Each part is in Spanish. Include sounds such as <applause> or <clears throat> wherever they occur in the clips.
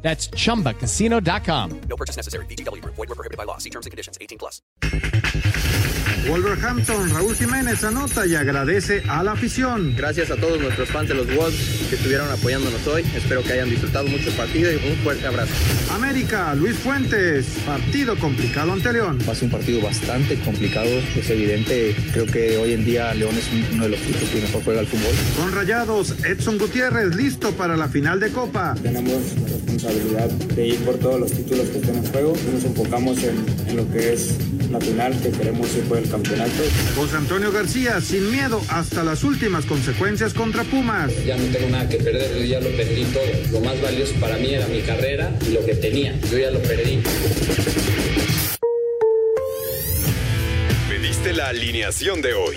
That's chumbacasino.com. No purchase necessary. BGW. Void were prohibited by law. See terms and conditions. 18 plus. Wolverhampton, Raúl Jiménez anota y agradece a la afición. Gracias a todos nuestros fans de los Wolves que estuvieron apoyándonos hoy. Espero que hayan disfrutado mucho el partido y un fuerte abrazo. América, Luis Fuentes, partido complicado ante León. Va a ser un partido bastante complicado, es evidente. Creo que hoy en día León es uno de los equipos que mejor juega el fútbol. Con Rayados, Edson Gutiérrez listo para la final de Copa. Tenemos la responsabilidad de ir por todos los títulos que estén en juego. Nos enfocamos en, en lo que es la final, que queremos ir por el campeonato. José Antonio García, sin miedo hasta las últimas consecuencias contra Pumas. Ya no tengo nada que perder, yo ya lo perdí todo. Lo más valioso para mí era mi carrera y lo que tenía. Yo ya lo perdí. Pediste la alineación de hoy.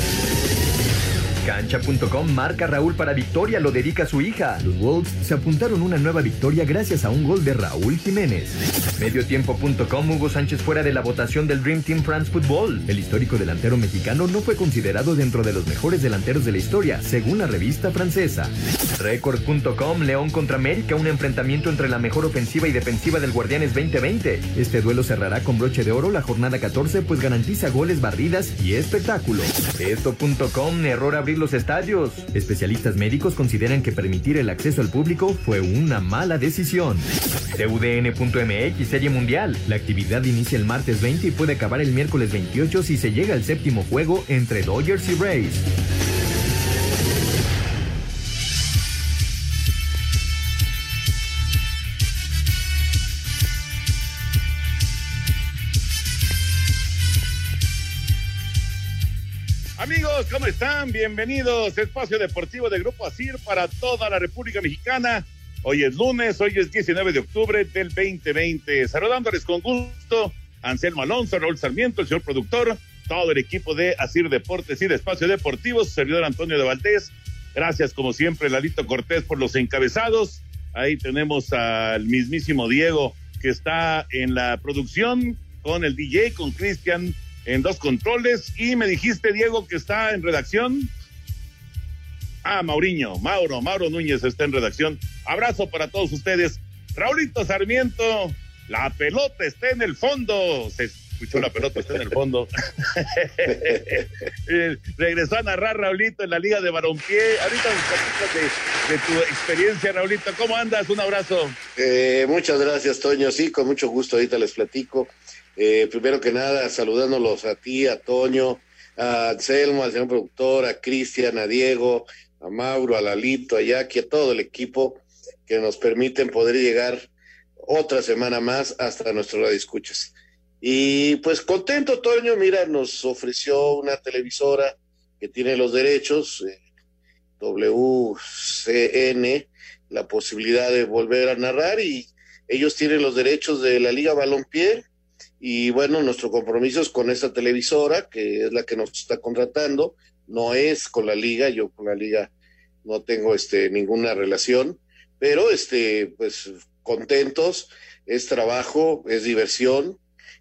Cancha.com marca Raúl para victoria, lo dedica a su hija. Los Wolves se apuntaron una nueva victoria gracias a un gol de Raúl Jiménez. Mediotiempo.com Hugo Sánchez fuera de la votación del Dream Team France Football. El histórico delantero mexicano no fue considerado dentro de los mejores delanteros de la historia, según la revista francesa. Record.com León contra América, un enfrentamiento entre la mejor ofensiva y defensiva del Guardianes 2020. Este duelo cerrará con broche de oro la jornada 14, pues garantiza goles, barridas y espectáculo. Esto.com error los estadios. Especialistas médicos consideran que permitir el acceso al público fue una mala decisión. TUDN.mx Serie Mundial. La actividad inicia el martes 20 y puede acabar el miércoles 28 si se llega al séptimo juego entre Dodgers y Rays. Amigos, ¿cómo están? Bienvenidos. Espacio Deportivo de Grupo Asir para toda la República Mexicana. Hoy es lunes, hoy es 19 de octubre del 2020. Saludándoles con gusto, Anselmo Alonso, Raúl Sarmiento, el señor productor, todo el equipo de Asir Deportes y de Espacio Deportivo, su servidor Antonio de Valdés. Gracias, como siempre, Lalito Cortés por los encabezados. Ahí tenemos al mismísimo Diego, que está en la producción con el DJ, con Cristian en dos controles. Y me dijiste, Diego, que está en redacción. Ah, Mauriño, Mauro, Mauro Núñez está en redacción. Abrazo para todos ustedes. Raulito Sarmiento, la pelota está en el fondo. Se escuchó la pelota, está en el fondo. <laughs> Eh, regresó a narrar Raulito en la Liga de Barompié. Ahorita de, de, tu experiencia, Raulito. ¿Cómo andas? Un abrazo. Eh, muchas gracias, Toño. Sí, con mucho gusto. Ahorita les platico. Eh, primero que nada, saludándolos a ti, a Toño, a Anselmo, al señor productor, a Cristian, a Diego, a Mauro, a Lalito, a Jackie, a todo el equipo que nos permiten poder llegar otra semana más hasta nuestro radio escuchas. Y pues contento, Toño, mira, nos ofreció una televisora que tiene los derechos, eh, WCN, la posibilidad de volver a narrar y ellos tienen los derechos de la Liga Balompié y bueno, nuestro compromiso es con esta televisora, que es la que nos está contratando, no es con la liga, yo con la liga no tengo este ninguna relación, pero este pues contentos, es trabajo, es diversión.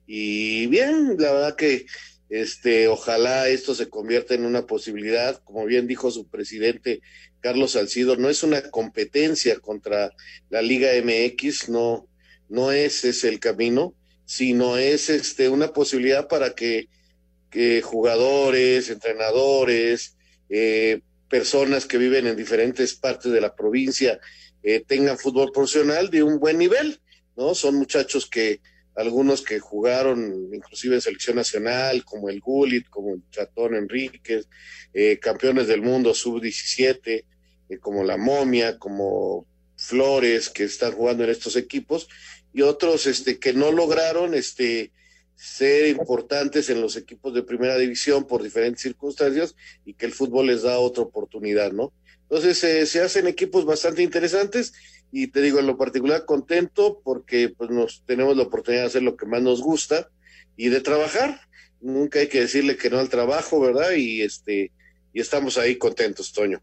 Y bien, la verdad que este ojalá esto se convierta en una posibilidad, como bien dijo su presidente Carlos Salcido, no es una competencia contra la Liga MX, no no es ese el camino sino es este, una posibilidad para que, que jugadores, entrenadores, eh, personas que viven en diferentes partes de la provincia eh, tengan fútbol profesional de un buen nivel, ¿no? Son muchachos que, algunos que jugaron inclusive en selección nacional, como el Gullit, como el Chatón Enríquez, eh, campeones del mundo sub-17, eh, como la Momia, como Flores, que están jugando en estos equipos, y otros este, que no lograron este, ser importantes en los equipos de primera división por diferentes circunstancias y que el fútbol les da otra oportunidad, ¿no? Entonces eh, se hacen equipos bastante interesantes y te digo en lo particular contento porque pues nos tenemos la oportunidad de hacer lo que más nos gusta y de trabajar. Nunca hay que decirle que no al trabajo, ¿verdad? Y este y estamos ahí contentos, Toño.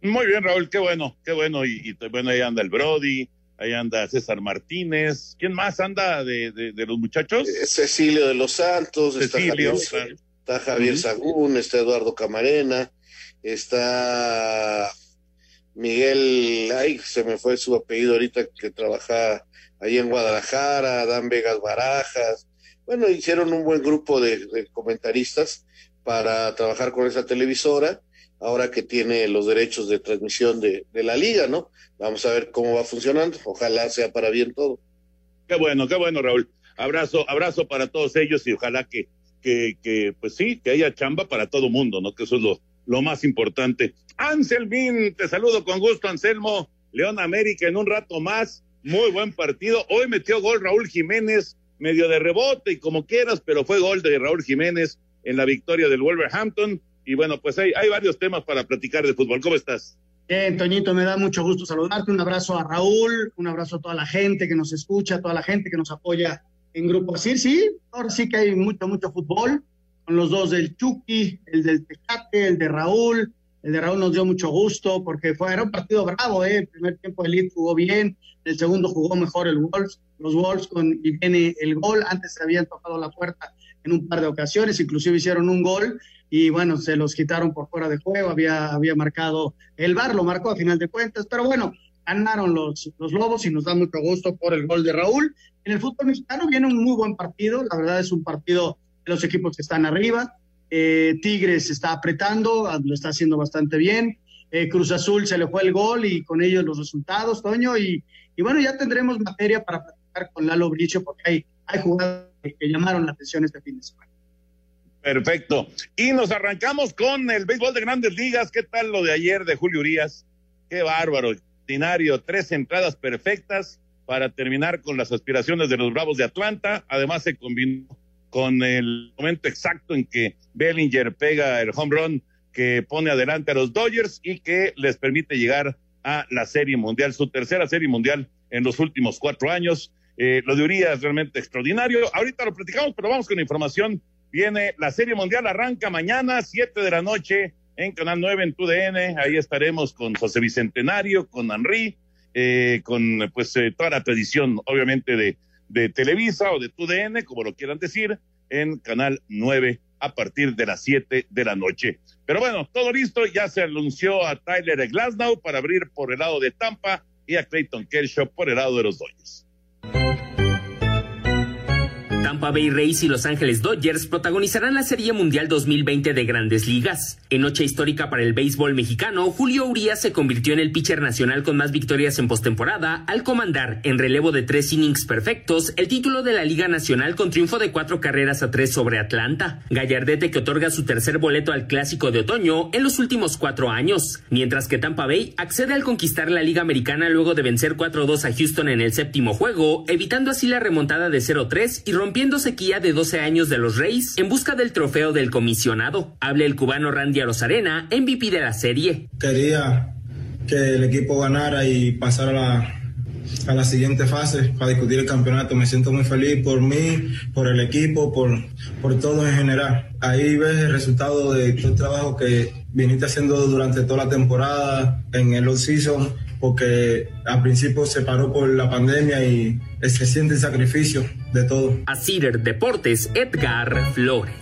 Muy bien, Raúl, qué bueno, qué bueno. Y, y bueno, ahí anda el Brody, ahí anda César Martínez. ¿Quién más anda de, de, de los muchachos? Eh, Cecilio de los Santos, Cecilio, está claro. Javier, está Javier. Sagún, está Eduardo Camarena, está Miguel, ay, se me fue su apellido ahorita que trabaja ahí en Guadalajara, Adán Vegas Barajas. Bueno, hicieron un buen grupo de, de comentaristas para trabajar con esa televisora, ahora que tiene los derechos de transmisión de, la liga, ¿no? Vamos a ver cómo va funcionando, ojalá sea para bien todo. Qué bueno, qué bueno, Raúl. Abrazo, abrazo para todos ellos y ojalá que, que, que pues sí, que haya chamba para todo mundo, ¿no? Que eso es lo, lo más importante. Anselmín, te saludo con gusto, Anselmo. León América en un rato más. Muy buen partido. Hoy metió gol Raúl Jiménez, medio de rebote y como quieras, pero fue gol de Raúl Jiménez en la victoria del Wolverhampton. Y bueno, pues hay, hay varios temas para platicar de fútbol. ¿Cómo estás? Bien, Toñito, me da mucho gusto saludarte. Un abrazo a Raúl, un abrazo a toda la gente que nos escucha, a toda la gente que nos apoya en Grupo Asir. Sí, ahora sí que hay mucho, mucho fútbol, con los dos del Chucky, el del Tecate, el de Raúl. El de Raúl nos dio mucho gusto porque fue, era un partido bravo, ¿eh? El primer tiempo el Leeds jugó bien, el segundo jugó mejor el Wolves, los Wolves con, y viene el gol. Antes se habían tocado la puerta en un par de ocasiones, inclusive hicieron un gol y bueno, se los quitaron por fuera de juego, había, había marcado el VAR, lo marcó a final de cuentas, pero bueno, ganaron los, los Lobos y nos da mucho gusto por el gol de Raúl. En el fútbol mexicano viene un muy buen partido, la verdad es un partido de los equipos que están arriba. Eh, Tigres está apretando, lo está haciendo bastante bien. Eh, Cruz Azul se le fue el gol y con ellos los resultados, Toño, y, y bueno, ya tendremos materia para platicar con Lalo Bricio porque hay, hay jugadores que llamaron la atención este fin de semana. Perfecto. Y nos arrancamos con el béisbol de grandes ligas. ¿Qué tal lo de ayer de Julio Urias? Qué bárbaro, extraordinario. Tres entradas perfectas para terminar con las aspiraciones de los Bravos de Atlanta. Además se combinó con el momento exacto en que Bellinger pega el home run que pone adelante a los Dodgers y que les permite llegar a la Serie Mundial, su tercera Serie Mundial en los últimos cuatro años. Eh, lo de Urias realmente extraordinario. Ahorita lo platicamos, pero vamos con información Viene la Serie Mundial, arranca mañana, 7 de la noche, en Canal 9 en TUDN. Ahí estaremos con José Bicentenario, con Henry, eh, con pues eh, toda la tradición, obviamente, de, de Televisa o de TUDN, como lo quieran decir, en Canal 9 a partir de las 7 de la noche. Pero bueno, todo listo, ya se anunció a Tyler Glasnow para abrir por el lado de Tampa y a Clayton Kershaw por el lado de los Dodgers. Tampa Bay Rays y Los Ángeles Dodgers protagonizarán la Serie Mundial 2020 de Grandes Ligas. En noche histórica para el béisbol mexicano, Julio Urias se convirtió en el pitcher nacional con más victorias en postemporada al comandar, en relevo de tres innings perfectos, el título de la Liga Nacional con triunfo de cuatro carreras a tres sobre Atlanta. Gallardete que otorga su tercer boleto al Clásico de Otoño en los últimos cuatro años, mientras que Tampa Bay accede al conquistar la Liga Americana luego de vencer 4-2 a Houston en el séptimo juego, evitando así la remontada de 0-3 y rompiendo rompiendo sequía de 12 años de los Rays en busca del trofeo del comisionado. Habla el cubano Randy Arozarena, MVP de la serie. Quería que el equipo ganara y pasara la, a la siguiente fase para discutir el campeonato. Me siento muy feliz por mí, por el equipo, por, por todo en general. Ahí ves el resultado de todo el trabajo que viniste haciendo durante toda la temporada en el off-season, porque al principio se paró por la pandemia y se siente el sacrificio de todo. A Cider Deportes, Edgar Flores.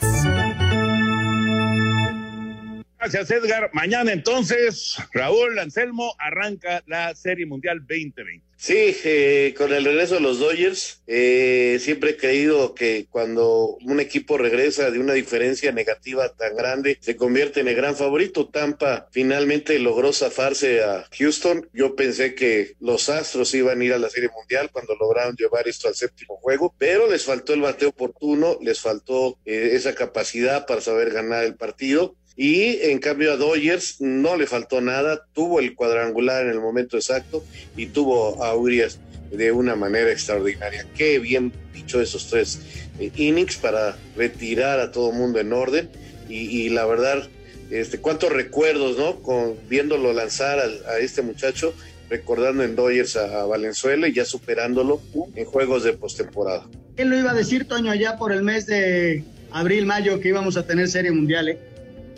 Gracias, Edgar. Mañana entonces, Raúl Anselmo arranca la Serie Mundial 2020. Sí, eh, con el regreso de los Dodgers, eh, siempre he creído que cuando un equipo regresa de una diferencia negativa tan grande, se convierte en el gran favorito. Tampa finalmente logró zafarse a Houston. Yo pensé que los Astros iban a ir a la Serie Mundial cuando lograron llevar esto al séptimo juego, pero les faltó el bateo oportuno, les faltó eh, esa capacidad para saber ganar el partido. Y en cambio a Dodgers no le faltó nada, tuvo el cuadrangular en el momento exacto y tuvo a Urias de una manera extraordinaria. Qué bien dicho esos tres eh, innings para retirar a todo mundo en orden y, la verdad, este, cuántos recuerdos, ¿no? Con viéndolo lanzar a, este muchacho, recordando en Dodgers a, Valenzuela y ya superándolo en juegos de postemporada. ¿Quién lo iba a decir, Toño, allá por el mes de abril, mayo, que íbamos a tener serie mundial, eh?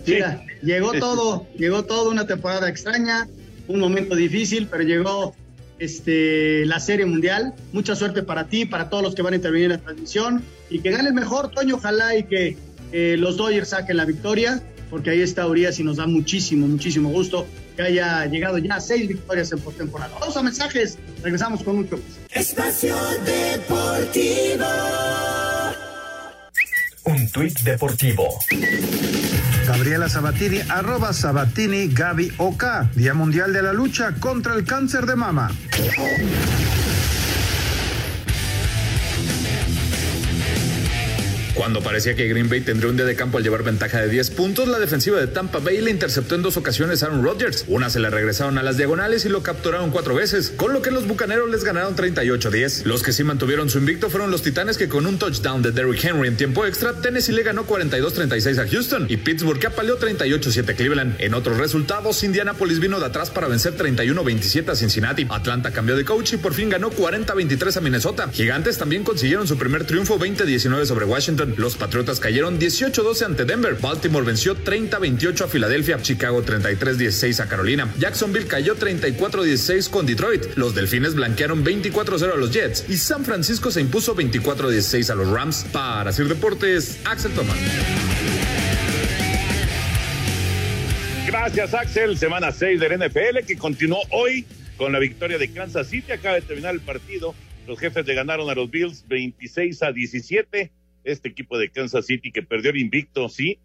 Mira, llegó todo, llegó todo, una temporada extraña, un momento difícil, pero llegó este, la Serie Mundial. Mucha suerte para ti, para todos los que van a intervenir en la transmisión y que gane el mejor, Toño, ojalá y que eh, los Dodgers saquen la victoria, porque ahí está Urias y nos da muchísimo, muchísimo gusto que haya llegado ya a seis victorias en postemporada. Vamos a mensajes, regresamos con mucho gusto. Espacio Deportivo. Un tuit deportivo. Gabriela Sabatini, arroba Sabatini Gaby OK, Día Mundial de la Lucha contra el Cáncer de Mama. Cuando parecía que Green Bay tendría un día de campo al llevar ventaja de 10 puntos, la defensiva de Tampa Bay le interceptó en dos ocasiones a Aaron Rodgers. Una se le regresaron a las diagonales y lo capturaron cuatro veces, con lo que los bucaneros les ganaron 38-10. Los que sí mantuvieron su invicto fueron los Titanes que con un touchdown de Derrick Henry en tiempo extra, Tennessee le ganó 42-36 a Houston y Pittsburgh que apaleó 38-7 a Cleveland. En otros resultados, Indianapolis vino de atrás para vencer 31-27 a Cincinnati. Atlanta cambió de coach y por fin ganó 40-23 a Minnesota. Gigantes también consiguieron su primer triunfo 20-19 sobre Washington. Los Patriotas cayeron 18-12 ante Denver. Baltimore venció 30-28 a Filadelfia. Chicago 33-16 a Carolina. Jacksonville cayó 34-16 con Detroit. Los Delfines blanquearon 24-0 a los Jets. Y San Francisco se impuso 24-16 a los Rams. Para Sir Deportes, Axel Tomás. Gracias, Axel. Semana 6 del NFL que continuó hoy con la victoria de Kansas City. Acaba de terminar el partido. Los jefes le ganaron a los Bills 26 a 17 este equipo de Kansas City que perdió el invicto, sí,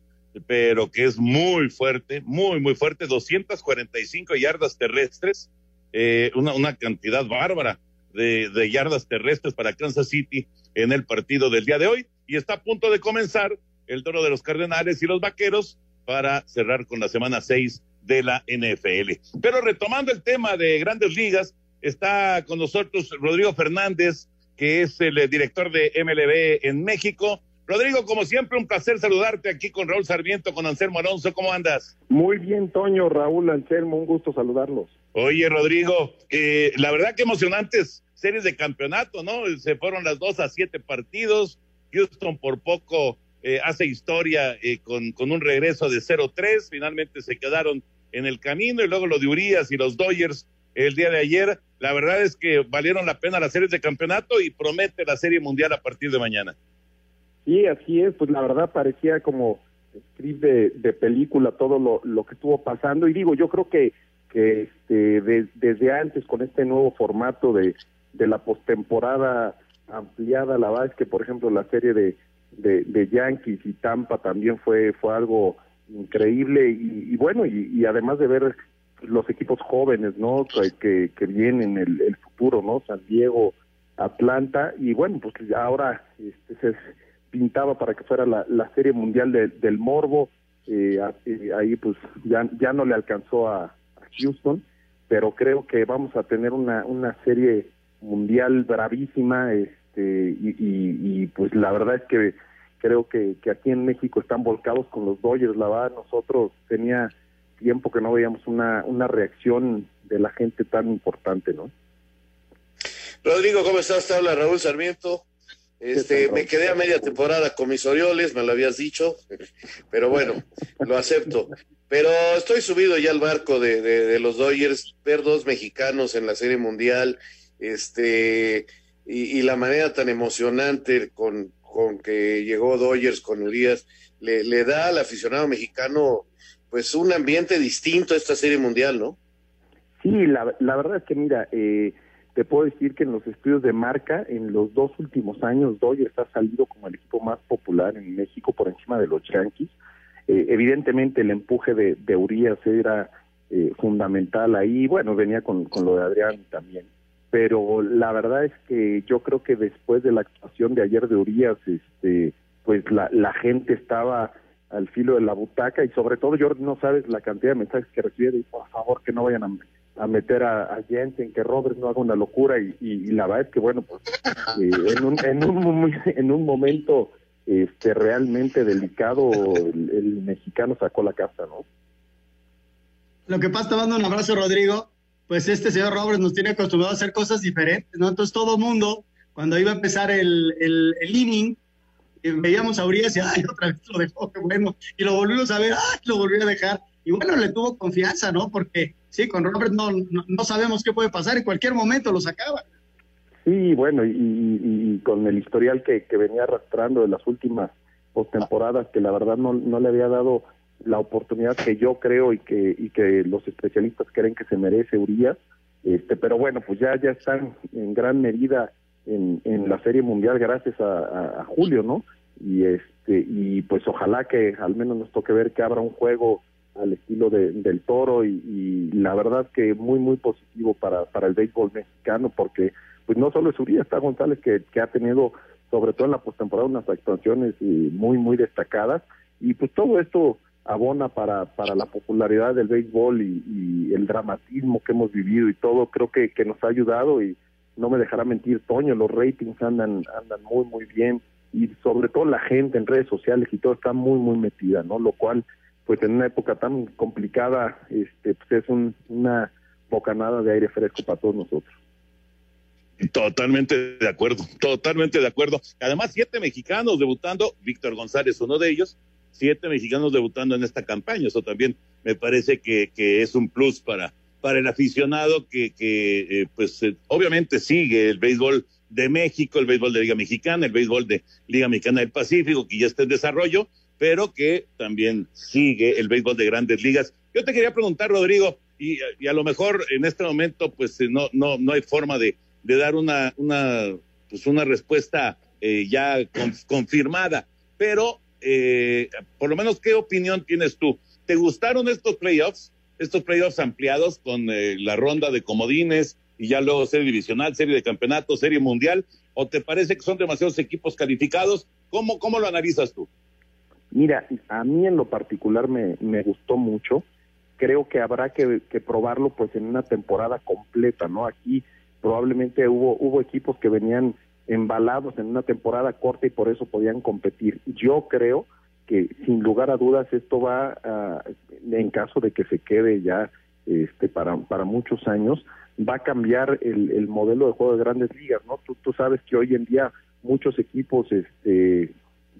pero que es muy fuerte, muy, muy fuerte, 245 yardas terrestres, eh, una, una cantidad bárbara de, de yardas terrestres para Kansas City en el partido del día de hoy y está a punto de comenzar el toro de los Cardenales y los Vaqueros para cerrar con la semana 6 de la NFL. Pero retomando el tema de grandes ligas, está con nosotros Rodrigo Fernández, que es el eh, director de MLB en México. Rodrigo, como siempre, un placer saludarte aquí con Raúl Sarmiento, con Anselmo Alonso. ¿Cómo andas? Muy bien, Toño, Raúl, Anselmo, un gusto saludarlos. Oye, Rodrigo, eh, la verdad que emocionantes series de campeonato, ¿no? Se fueron las dos a siete partidos. Houston por poco eh, hace historia con, con un regreso de 0-3. Finalmente se quedaron en el camino y luego lo de Urias y los Dodgers el día de ayer. La verdad es que valieron la pena las series de campeonato y promete la serie mundial a partir de mañana. Sí, así es, pues la verdad parecía como script de, película todo lo, lo, que estuvo pasando y digo, yo creo que, que este, desde antes con este nuevo formato de, de la postemporada ampliada, la verdad que por ejemplo la serie de, de, Yankees y Tampa también fue, fue algo increíble y, bueno, y, y, además de ver los equipos jóvenes, ¿no? Que, que vienen el, el futuro, ¿no? San Diego, Atlanta, y bueno, pues ahora este, se pintaba para que fuera la, la Serie Mundial del Morbo, eh, eh, ahí pues ya, ya no le alcanzó a, Houston, pero creo que vamos a tener una, una serie mundial bravísima, este, y, y, y pues la verdad es que creo que, que aquí en México están volcados con los Dodgers, la verdad nosotros tenía tiempo que no veíamos una, una reacción de la gente tan importante, ¿no? Rodrigo, ¿cómo estás? Te habla Raúl Sarmiento. Este, me quedé a media temporada con mis Orioles, me lo habías dicho, <laughs> pero bueno, lo acepto. Pero estoy subido ya al barco de, de, los Dodgers, ver dos mexicanos en la Serie Mundial, este, y, y la manera tan emocionante con, con que llegó Dodgers con Urias, le, le da al aficionado mexicano pues un ambiente distinto a esta serie mundial, ¿no? Sí, la, la verdad es que mira, eh, te puedo decir que en los estudios de marca, en los dos últimos años, Dodgers ha salido como el equipo más popular en México por encima de los Yankees. Eh, evidentemente el empuje de, de Urias era eh, fundamental ahí, bueno, venía con, con lo de Adrián también, pero la verdad es que yo creo que después de la actuación de ayer de Urias, este, pues la, la gente estaba al filo de la butaca y sobre todo yo no sabes la cantidad de mensajes que recibí de por favor que no vayan a, a meter a, a, Jensen, que Robert no haga una locura y, y, y la verdad es que bueno, pues eh, en, un, en, un, <laughs> en un momento este realmente delicado el, mexicano sacó la casa, ¿no? Lo que pasa, te mando un abrazo, Rodrigo. Pues este señor Roberts nos tiene acostumbrado a hacer cosas diferentes, ¿no? Entonces todo mundo, cuando iba a empezar el, el, el inning, veíamos a Urias y ay, otra vez lo dejó, qué bueno, y lo volvimos a ver, ay, lo volvió a dejar. Y bueno, le tuvo confianza, ¿no? Porque sí, con Robert no, no, sabemos qué puede pasar, en cualquier momento lo sacaba. Sí, bueno, y, y, y con el historial que, que, venía arrastrando de las últimas postemporadas, que la verdad no, no le había dado la oportunidad que yo creo y que y que los especialistas creen que se merece Urias este pero bueno pues ya ya están en gran medida en, en la serie mundial gracias a, Julio no y este y pues ojalá que al menos nos toque ver que abra un juego al estilo de, del toro y, la verdad que muy muy positivo para para el béisbol mexicano porque pues no solo es Urias está González que, que ha tenido sobre todo en la postemporada unas actuaciones muy muy destacadas. Y pues todo esto abona para, para la popularidad del béisbol y, y, el dramatismo que hemos vivido y todo, creo que, que nos ha ayudado y no me dejará mentir Toño, los ratings andan, andan muy, muy bien y sobre todo la gente en redes sociales y todo está muy, muy metida, ¿no? Lo cual, pues en una época tan complicada, este, pues es un, una bocanada de aire fresco para todos nosotros. Totalmente de acuerdo, totalmente de acuerdo. Además, siete mexicanos debutando, Víctor González, uno de ellos, siete mexicanos debutando en esta campaña. Eso también me parece que, que es un plus para, para el aficionado que, eh, pues eh, obviamente sigue el béisbol de México, el béisbol de Liga Mexicana, el béisbol de Liga Mexicana del Pacífico, que ya está en desarrollo, pero que también sigue el béisbol de grandes ligas. Yo te quería preguntar, Rodrigo, y, a lo mejor en este momento pues no, no, no hay forma de, dar una, una, pues una respuesta eh, ya con, confirmada, pero eh, por lo menos, ¿qué opinión tienes tú? ¿Te gustaron estos playoffs? Estos playoffs ampliados con eh, la ronda de comodines y ya luego serie divisional, serie de campeonato, serie mundial, o te parece que son demasiados equipos calificados? ¿Cómo, cómo lo analizas tú? Mira, a mí en lo particular me, me gustó mucho. Creo que habrá que, que probarlo pues en una temporada completa, ¿no? Aquí probablemente hubo, hubo equipos que venían embalados en una temporada corta y por eso podían competir. Yo creo que sin lugar a dudas esto va a, en caso de que se quede ya este para para muchos años va a cambiar el, el modelo de juego de grandes ligas no tú, tú sabes que hoy en día muchos equipos este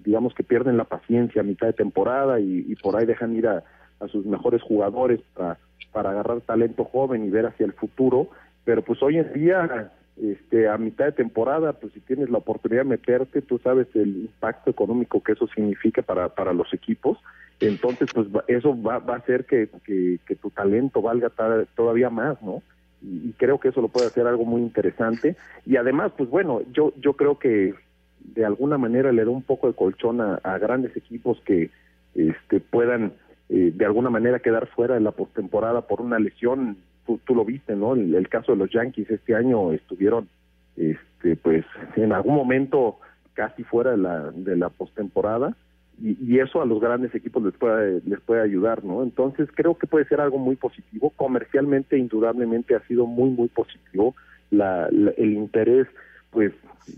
digamos que pierden la paciencia a mitad de temporada y, y por ahí dejan ir a, a sus mejores jugadores para para agarrar talento joven y ver hacia el futuro pero pues hoy en día este, a mitad de temporada, pues si tienes la oportunidad de meterte, tú sabes el impacto económico que eso significa para, para los equipos, entonces pues eso va, va a hacer que, que, tu talento valga todavía más, ¿no? Y, y, creo que eso lo puede hacer algo muy interesante. Y además, pues bueno, yo, yo creo que de alguna manera le da un poco de colchón a, a grandes equipos que este, puedan eh, de alguna manera quedar fuera de la postemporada por una lesión tú, tú, lo viste, ¿no? El, el, caso de los Yankees este año estuvieron, este, pues, en algún momento casi fuera de la, de la postemporada y, y, eso a los grandes equipos les puede, les puede ayudar, ¿no? Entonces creo que puede ser algo muy positivo. Comercialmente, indudablemente, ha sido muy, muy positivo la, la, el interés, pues,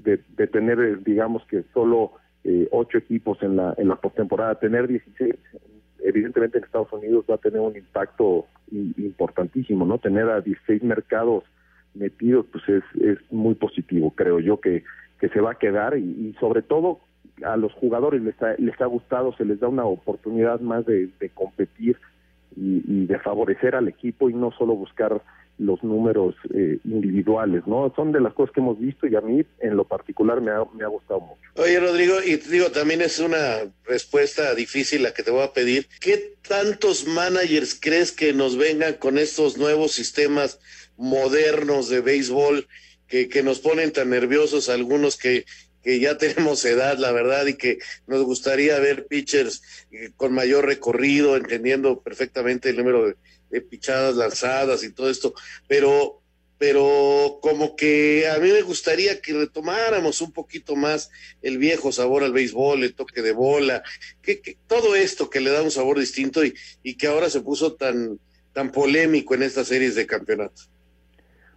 de, de, tener, digamos que solo eh, ocho equipos en la, en la postemporada, tener 16 evidentemente en Estados Unidos va a tener un impacto importantísimo, ¿no? Tener a 16 mercados metidos, pues es, es muy positivo, creo yo que, que se va a quedar y, sobre todo a los jugadores les ha, les ha gustado, se les da una oportunidad más de, competir y, de favorecer al equipo y no solo buscar los números eh, individuales, ¿no? Son de las cosas que hemos visto y a mí en lo particular me ha, me ha gustado mucho. Oye, Rodrigo, y te digo, también es una respuesta difícil la que te voy a pedir. ¿Qué tantos managers crees que nos vengan con estos nuevos sistemas modernos de béisbol que, que nos ponen tan nerviosos algunos que, que ya <laughs> tenemos edad, la verdad, y que nos gustaría ver pitchers eh, con mayor recorrido, entendiendo perfectamente el número de, de pichadas lanzadas y todo esto, pero pero como que a mí me gustaría que retomáramos un poquito más el viejo sabor al béisbol, el toque de bola, que, todo esto que le da un sabor distinto y, y que ahora se puso tan, tan polémico en estas series de campeonato.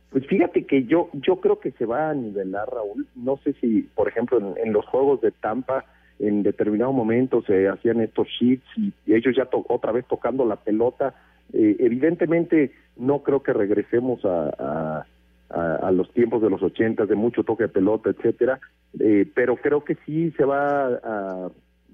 Pues fíjate que yo yo creo que se va a nivelar, Raúl. No sé si, por ejemplo, en, los juegos de Tampa, en determinado momento se hacían estos y, y ellos ya to- otra vez tocando la pelota. Eh, evidentemente, no creo que regresemos a, a, los tiempos de los ochentas de mucho toque de pelota, etcétera. Eh, pero creo que sí se va a,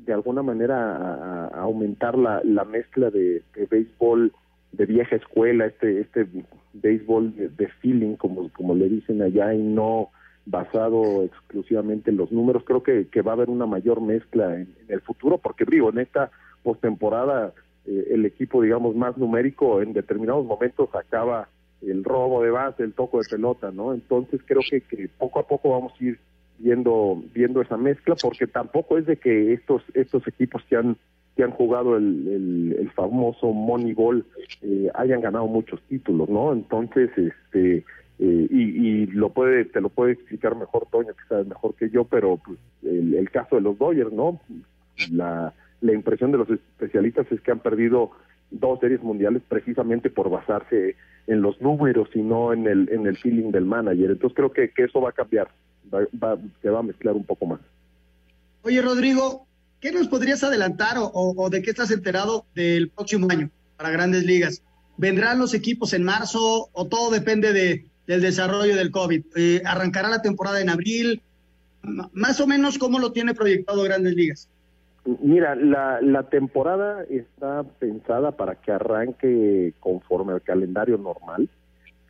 de alguna manera a, aumentar la, la mezcla de, béisbol de vieja escuela, este este béisbol de, feeling, como, como le dicen allá, y no basado exclusivamente en los números. Creo que, que va a haber una mayor mezcla en, en el futuro, porque digo, en esta postemporada eh, el equipo, digamos, más numérico en determinados momentos acaba el robo de base, el toco de pelota, ¿no? Entonces creo que, que poco a poco vamos a ir viendo viendo esa mezcla, porque tampoco es de que estos estos equipos que han que han jugado el, el, el famoso Moneyball eh, hayan ganado muchos títulos, ¿no? Entonces, este, eh, y, y lo puede, te lo puede explicar mejor Toño, que sabe mejor que yo, pero pues, el, el caso de los Dodgers, ¿no? La, la impresión de los especialistas es que han perdido dos series mundiales precisamente por basarse en los números y no en el, en el feeling del manager. Entonces creo que, que eso va a cambiar, va, va, se va a mezclar un poco más. Oye, Rodrigo, ¿qué nos podrías adelantar o, o- de qué estás enterado del próximo año para grandes ligas? ¿Vendrán los equipos en marzo o todo depende de, del desarrollo del COVID? Eh, ¿Arrancará la temporada en abril? Más o menos, ¿cómo lo tiene proyectado grandes ligas? Mira, la, la temporada está pensada para que arranque conforme al calendario normal.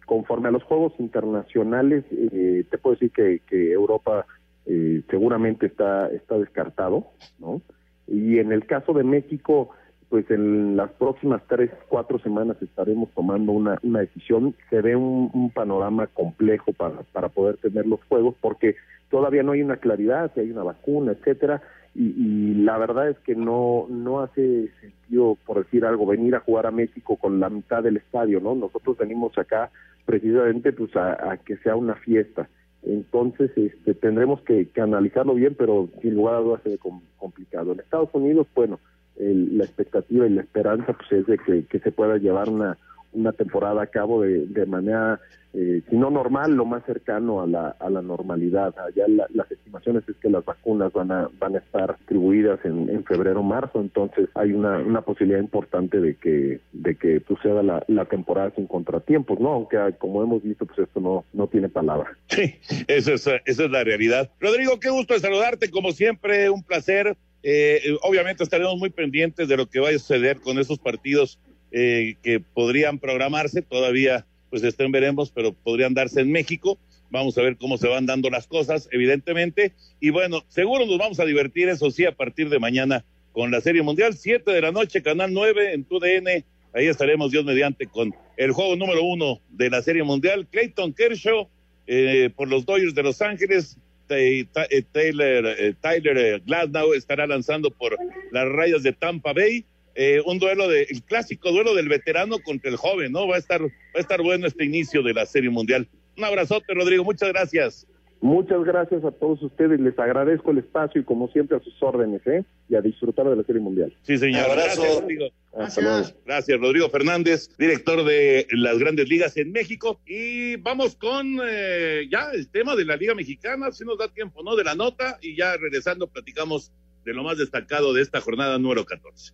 Conforme a los juegos internacionales, eh, te puedo decir que, que Europa eh, seguramente está, está descartado, ¿no? Y en el caso de México, pues en las próximas tres, cuatro semanas estaremos tomando una, una decisión. Se ve un, panorama complejo para, para poder tener los juegos, porque todavía no hay una claridad, si hay una vacuna, etcétera, y, y la verdad es que no, no hace sentido, por decir algo, venir a jugar a México con la mitad del estadio, ¿no? Nosotros venimos acá precisamente pues a, que sea una fiesta. Entonces, este, tendremos que, analizarlo bien, pero sin lugar a dudas com- complicado. En Estados Unidos, bueno, el- la expectativa y la esperanza pues es de que se pueda llevar una, una temporada a cabo de, de manera, eh, si no normal, lo más cercano a la, a la normalidad. Allá la- las estimaciones es que las vacunas van a, van a estar distribuidas en, en febrero marzo, entonces hay una, una posibilidad importante de que, de que suceda la, la temporada sin contratiempos, ¿no? Aunque ah, como hemos visto, pues esto no, no tiene palabra. Sí, esa es, esa es la realidad. Rodrigo, qué gusto saludarte, como siempre, un placer. Eh, obviamente estaremos muy pendientes de lo que vaya a suceder con esos partidos eh, que podrían programarse, todavía pues estén veremos, pero podrían darse en México. Vamos a ver cómo se van dando las cosas, evidentemente. Y bueno, seguro nos vamos a divertir, eso sí, a partir de mañana con la Serie Mundial, 7 de la noche, Canal 9 en TUDN. Ahí estaremos, Dios mediante, con el juego número uno de la Serie Mundial. Clayton Kershaw eh, por los Dodgers de Los Ángeles. Eh, Taylor, eh, Tyler Glasnow estará lanzando por las rayas de Tampa Bay. Eh, un duelo de, el clásico duelo del veterano contra el joven, ¿no? Va a estar, va a estar bueno este inicio de la Serie Mundial. Un abrazote, Rodrigo, muchas gracias. Muchas gracias a todos ustedes, les agradezco el espacio y como siempre a sus órdenes, ¿eh? Y a disfrutar de la Serie Mundial. Sí, señor. Abrazo. Gracias, Rodrigo. Hasta luego. Gracias, Rodrigo Fernández, director de las grandes ligas en México. Y vamos con eh, ya el tema de la Liga Mexicana, si nos da tiempo, ¿no? De la nota y ya regresando platicamos de lo más destacado de esta jornada número 14.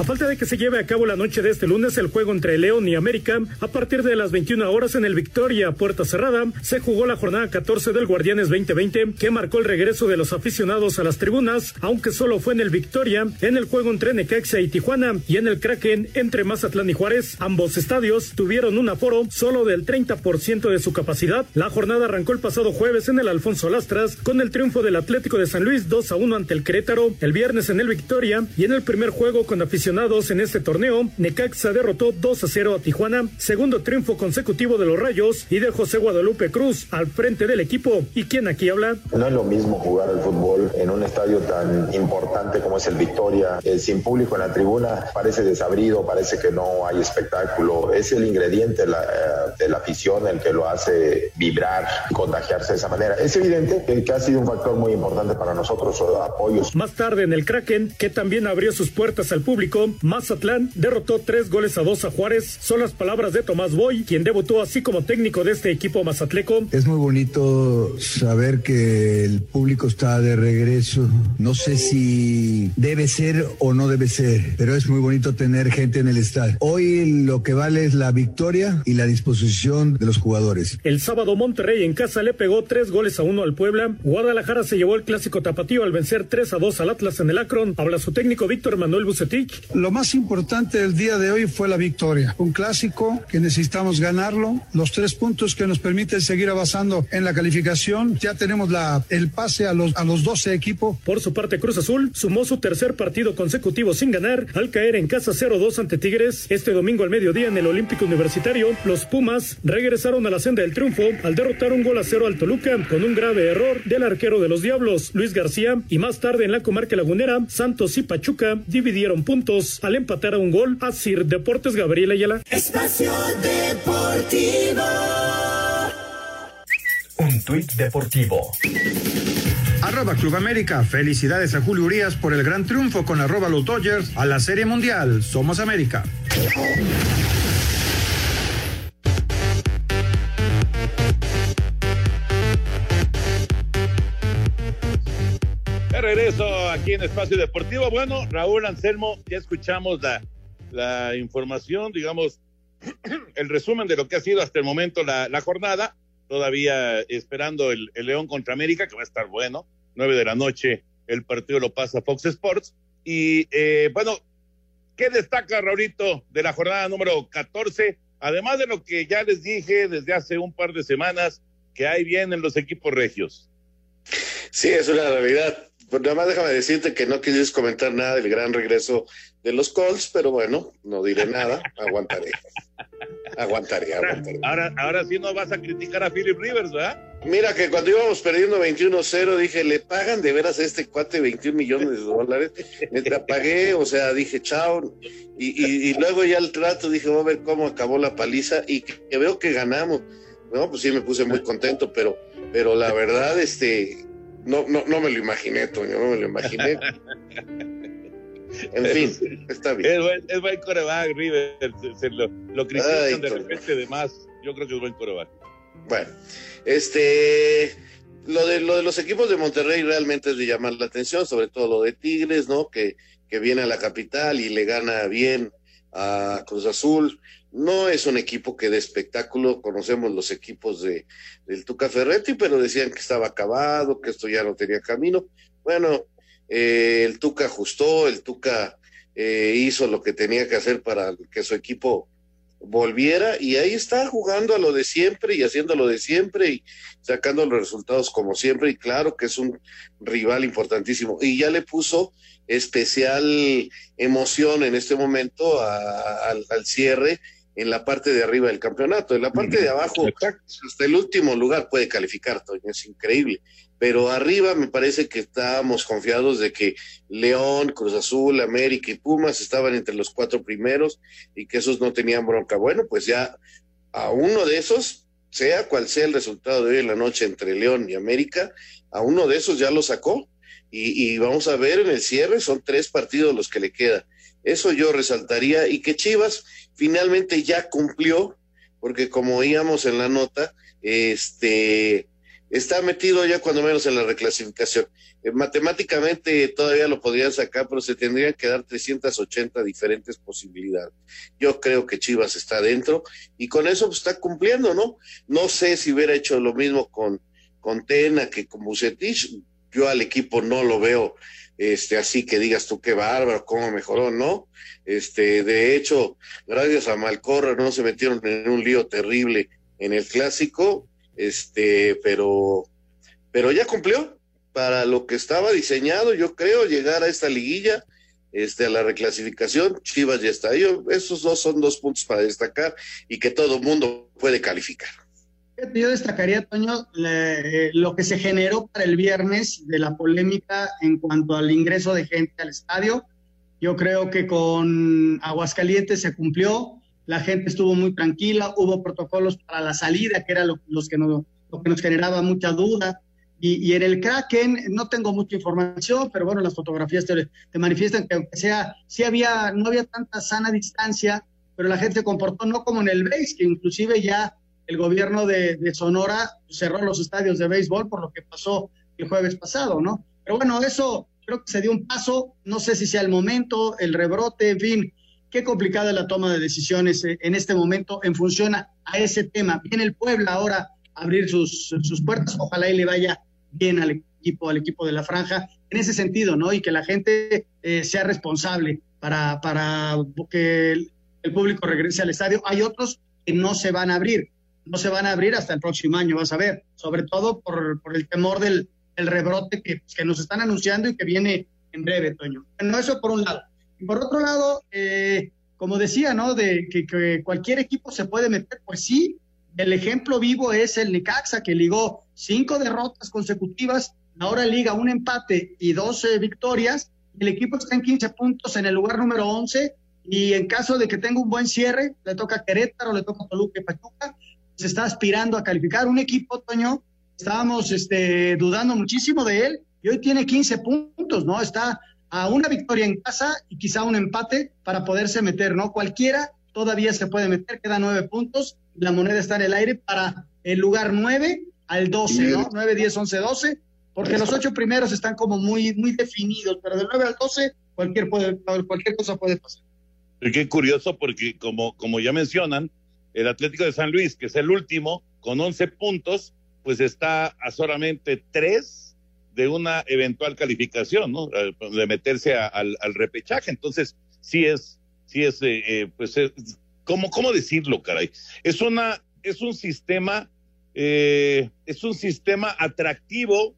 A falta de que se lleve a cabo la noche de este lunes el juego entre León y América, a partir de las 21 horas en el Victoria Puerta Cerrada, se jugó la jornada 14 del Guardianes 2020, que marcó el regreso de los aficionados a las tribunas, aunque solo fue en el Victoria, en el juego entre Necaxa y Tijuana y en el Kraken entre Mazatlán y Juárez. Ambos estadios tuvieron un aforo solo del 30% de su capacidad. La jornada arrancó el pasado jueves en el Alfonso Lastras con el triunfo del Atlético de San Luis 2 a 1 ante el Querétaro, el viernes en el Victoria y en el primer juego con aficionados en este torneo, Necaxa derrotó 2 a 0 a Tijuana, segundo triunfo consecutivo de los Rayos y de José Guadalupe Cruz al frente del equipo. ¿Y quién aquí habla? No es lo mismo jugar al fútbol en un estadio tan importante como es el Victoria, eh, sin público en la tribuna, parece desabrido, parece que no hay espectáculo. Es el ingrediente la, eh, de la afición el que lo hace vibrar y contagiarse de esa manera. Es evidente que, que ha sido un factor muy importante para nosotros, apoyos. Más tarde en el Kraken, que también abrió sus puertas al público, Mazatlán derrotó tres goles a dos a Juárez. Son las palabras de Tomás Boy, quien debutó así como técnico de este equipo mazatleco. Es muy bonito saber que el público está de regreso. No sé si debe ser o no debe ser, pero es muy bonito tener gente en el estadio. Hoy lo que vale es la victoria y la disposición de los jugadores. El sábado Monterrey en casa le pegó tres goles a uno al Puebla. Guadalajara se llevó el clásico tapatío al vencer 3 a 2 al Atlas en el Akron. Habla su técnico Víctor Manuel Bucetich. Lo más importante del día de hoy fue la victoria. Un clásico que necesitamos ganarlo. Los tres puntos que nos permiten seguir avanzando en la calificación. Ya tenemos la, el pase a los, a los 12 equipos. Por su parte, Cruz Azul sumó su tercer partido consecutivo sin ganar al caer en casa 0-2 ante Tigres. Este domingo al mediodía en el Olímpico Universitario, los Pumas regresaron a la senda del triunfo al derrotar un gol a cero al Toluca con un grave error del arquero de los Diablos, Luis García, y más tarde en la comarca lagunera, Santos y Pachuca dividieron puntos al empatar a un gol a Sir Deportes Gabriel Ayala. Espacio Deportivo. Un tuit deportivo. Arroba Club América. Felicidades a Julio Urias por el gran triunfo con arroba los Dodgers a la Serie Mundial. Somos América. Regreso aquí en Espacio Deportivo. Bueno, Raúl Anselmo, ya escuchamos la, la información, digamos, <clears throat> el resumen de lo que ha sido hasta el momento la, la jornada. Todavía esperando el, el, León contra América, que va a estar bueno. Nueve de la noche, el partido lo pasa Fox Sports. Y eh, bueno, ¿qué destaca Raulito de la jornada número 14? Además de lo que ya les dije desde hace un par de semanas, que hay bien en los equipos regios. Sí, es una realidad. Pues nada más déjame decirte que no quieres comentar nada del gran regreso de los Colts, pero bueno, no diré nada, aguantaré. Aguantaré, aguantaré. Ahora, ahora sí no vas a criticar a Philip Rivers, ¿verdad? Mira que cuando íbamos perdiendo 21-0, dije, le pagan de veras a este cuate 21 millones de dólares. Me pagué, o sea, dije, chao. Y, y, y, luego ya el trato, dije, voy a ver cómo acabó la paliza y que, que veo que ganamos. No, pues sí me puse muy contento, pero, pero la verdad, este, no, no, no me lo imaginé, Toño, no me lo imaginé. En fin, está bien. Es buen, es buen coreback, River. Se, se lo, lo critican Ay, de repente de más. Yo creo que es buen coreback. Bueno, este. Lo de, lo de los equipos de Monterrey realmente es de llamar la atención, sobre todo lo de Tigres, ¿no? Que, que viene a la capital y le gana bien a Cruz Azul. No es un equipo que de espectáculo, conocemos los equipos de, del Tuca Ferretti, pero decían que estaba acabado, que esto ya no tenía camino. Bueno, eh, el Tuca ajustó, el Tuca eh, hizo lo que tenía que hacer para que su equipo volviera y ahí está jugando a lo de siempre y haciendo lo de siempre y sacando los resultados como siempre y claro que es un rival importantísimo y ya le puso especial emoción en este momento a, al cierre en la parte de arriba del campeonato. En la parte de abajo, hasta el último lugar puede calificar, Toño, es increíble. Pero arriba me parece que estábamos confiados de que León, Cruz Azul, América y Pumas estaban entre los cuatro primeros y que esos no tenían bronca. Bueno, pues ya a uno de esos, sea cual sea el resultado de hoy en la noche entre León y América, a uno de esos ya lo sacó. Y, y vamos a ver en el cierre, son tres partidos los que le quedan. Eso yo resaltaría y que Chivas finalmente ya cumplió, porque como oíamos en la nota, este está metido ya cuando menos en la reclasificación. Eh, matemáticamente todavía lo podrían sacar, pero se tendrían que dar 380 diferentes posibilidades. Yo creo que Chivas está dentro y con eso pues, está cumpliendo, ¿no? No sé si hubiera hecho lo mismo con, con Tena que con Bucetich. Yo al equipo no lo veo este, así que digas tú qué bárbaro, cómo mejoró, ¿no? Este, de hecho, gracias a Malcorra no se metieron en un lío terrible en el clásico, este, pero, pero ya cumplió para lo que estaba diseñado, yo creo, llegar a esta liguilla, este, a la reclasificación, Chivas ya está. Yo, esos dos son dos puntos para destacar y que todo mundo puede calificar. Yo destacaría, Toño, le, lo que se generó para el viernes de la polémica en cuanto al ingreso de gente al estadio. Yo creo que con Aguascalientes se cumplió, la gente estuvo muy tranquila, hubo protocolos para la salida, que era lo, los que nos, lo que nos generaba mucha duda. Y, y, en el Kraken no tengo mucha información, pero bueno, las fotografías te, te manifiestan que aunque sea, sí había, no había tanta sana distancia, pero la gente se comportó no como en el base, que inclusive ya el gobierno de, Sonora cerró los estadios de béisbol por lo que pasó el jueves pasado, ¿no? Pero bueno, eso creo que se dio un paso, no sé si sea el momento, el rebrote, en fin, qué complicada la toma de decisiones en este momento en función a, ese tema. Viene el Puebla ahora a abrir sus, puertas, ojalá y le vaya bien al equipo, al equipo de la franja, en ese sentido, ¿no? Y que la gente eh, sea responsable para, para que el público regrese al estadio. Hay otros que no se van a abrir no se van a abrir hasta el próximo año, vas a ver, sobre todo por, por el temor del, del rebrote que, que, nos están anunciando y que viene en breve, Toño. Bueno, eso por un lado. Y por otro lado, eh, como decía, ¿no? De que, que, cualquier equipo se puede meter, pues sí, el ejemplo vivo es el Necaxa, que ligó cinco derrotas consecutivas, ahora liga un empate y 12 victorias, el equipo está en 15 puntos en el lugar número 11, y en caso de que tenga un buen cierre, le toca a Querétaro, le toca a Toluca Pachuca, está aspirando a calificar. Un equipo, Toño, estábamos este, dudando muchísimo de él y hoy tiene 15 puntos, ¿no? Está a una victoria en casa y quizá un empate para poderse meter, ¿no? Cualquiera todavía se puede meter, quedan nueve puntos, la moneda está en el aire para el lugar 9 al 12, ¿no? 9, 10, 11, 12, porque los ocho primeros están como muy, muy definidos, pero del 9 al 12 cualquier, puede, cualquier cosa puede pasar. Y qué curioso porque como, como ya mencionan, el Atlético de San Luis, que es el último, con 11 puntos, pues está a solamente tres de una eventual calificación, ¿no? De meterse a, al, repechaje. Entonces, sí es, sí es, eh, eh, pues, es, ¿cómo, ¿cómo decirlo, caray? Es una, es un sistema, eh, es un sistema atractivo,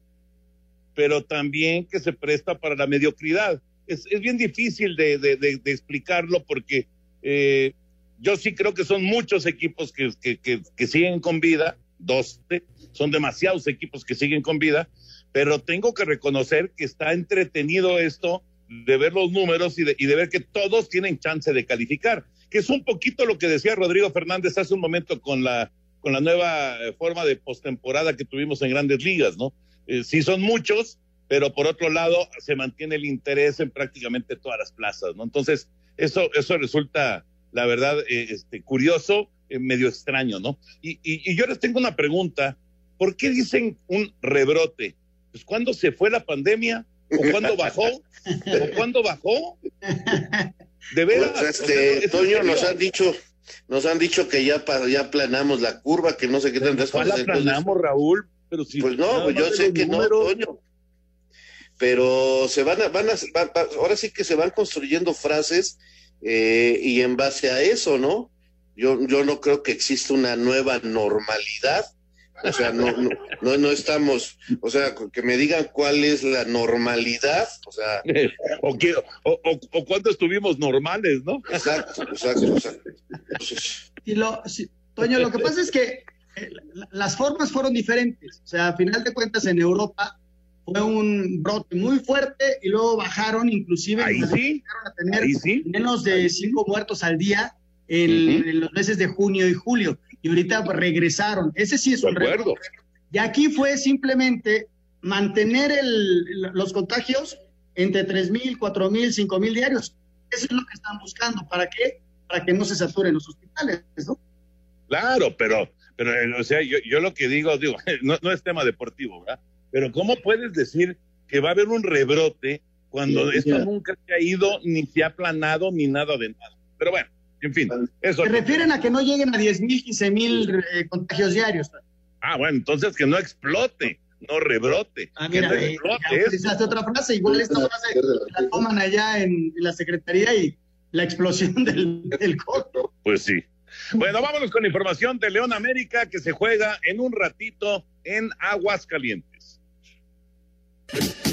pero también que se presta para la mediocridad. Es, bien difícil de explicarlo porque eh, yo sí creo que son muchos equipos que, que, que, siguen con vida, 12, son demasiados equipos que siguen con vida, pero tengo que reconocer que está entretenido esto de ver los números y de, y de, ver que todos tienen chance de calificar, que es un poquito lo que decía Rodrigo Fernández hace un momento con la, con la nueva forma de postemporada que tuvimos en grandes ligas, ¿no? Eh, sí son muchos, pero por otro lado se mantiene el interés en prácticamente todas las plazas, ¿no? Entonces, eso, eso resulta la verdad, eh, este, curioso, eh, medio extraño, ¿no? Y, y, y, yo les tengo una pregunta, ¿por qué dicen un rebrote? Pues cuando se fue la pandemia, o cuando bajó, o cuando bajó. De veras. Pues este, Toño, nos han dicho, nos han dicho que ya, ya planamos la curva, que no sé qué tantas cosas. la planamos, Raúl? Pero si pues no, pues yo sé que números... no, Toño. Pero se van a, van a, ahora sí que se van construyendo frases eh, y en base a eso, ¿no? Yo, yo no creo que exista una nueva normalidad. O sea, no, no, no, no, estamos, o sea, que me digan cuál es la normalidad, o sea. <laughs> o, que, o, o, o cuánto estuvimos normales, ¿no? Exacto, exacto, exacto. Y lo, sí, Toño, lo que <laughs> pasa es que eh, las formas fueron diferentes. O sea, a final de cuentas, en Europa fue un brote muy fuerte y luego bajaron, inclusive ahí sí, a tener sí. menos de cinco muertos al día en, uh -huh. en, los meses de junio y julio. Y ahorita regresaron. Ese sí es un recuerdo. Y aquí fue simplemente mantener el, los contagios entre tres mil, cuatro mil, cinco mil diarios. Eso es lo que están buscando. ¿Para qué? Para que no se saturen los hospitales, ¿no? Claro, pero pero eh, o sea, yo, yo lo que digo, digo, <laughs> no, no es tema deportivo, ¿verdad? Pero ¿cómo puedes decir que va a haber un rebrote cuando Sí, esto ya. nunca se ha ido, ni se ha aplanado, ni nada de nada? Pero bueno, en fin, eso. Se refieren a que no lleguen a 10 mil, 15 mil eh, contagios diarios. Ah, bueno, entonces que no explote, no rebrote. Ah, que mira, no eh, explote ya eso. utilizaste otra frase, igual esta frase la toman allá en, en la Secretaría y la explosión <laughs> del, del COVID. Pues sí. Bueno, vámonos con información de León América que se juega en un ratito en Aguascalientes. Thank <laughs> you.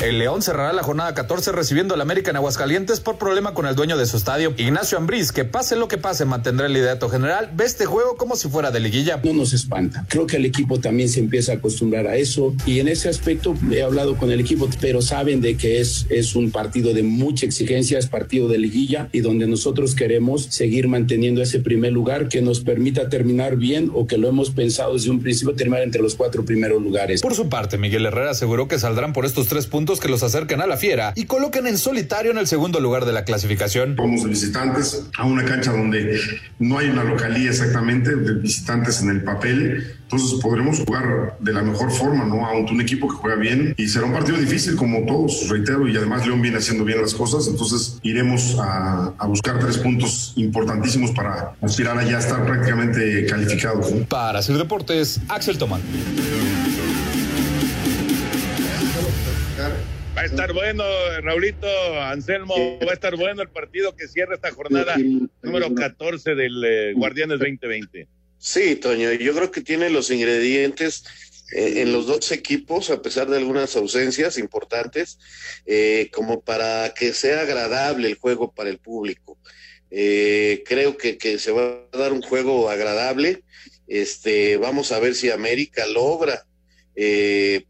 El León cerrará la jornada 14 recibiendo al América en Aguascalientes por problema con el dueño de su estadio, Ignacio Ambriz, que pase lo que pase mantendrá el liderato general, ve este juego como si fuera de liguilla. No nos espanta. Creo que el equipo también se empieza a acostumbrar a eso y en ese aspecto he hablado con el equipo, pero saben de que es, es un partido de mucha exigencia, es partido de liguilla y donde nosotros queremos seguir manteniendo ese primer lugar que nos permita terminar bien o que lo hemos pensado desde un principio terminar entre los cuatro primeros lugares. Por su parte, Miguel Herrera aseguró que saldrán por estos tres puntos que los acercan a la fiera y coloquen en solitario en el segundo lugar de la clasificación. Vamos de visitantes a una cancha donde no hay una localía exactamente de visitantes en el papel. Entonces podremos jugar de la mejor forma, ¿no? Ante un equipo que juega bien y será un partido difícil como todos, reitero, y además León viene haciendo bien las cosas. Entonces iremos a, a buscar tres puntos importantísimos para aspirar a ya estar prácticamente calificados. ¿no? Para hacer deportes, Axel Tomán. Va a estar bueno, Raulito, Anselmo, va a estar bueno el partido que cierra esta jornada número 14 del eh, Guardianes 2020. Sí, Toño, yo creo que tiene los ingredientes eh, en los dos equipos, a pesar de algunas ausencias importantes, eh, como para que sea agradable el juego para el público. Eh, creo que, que se va a dar un juego agradable. Este, vamos a ver si América logra eh,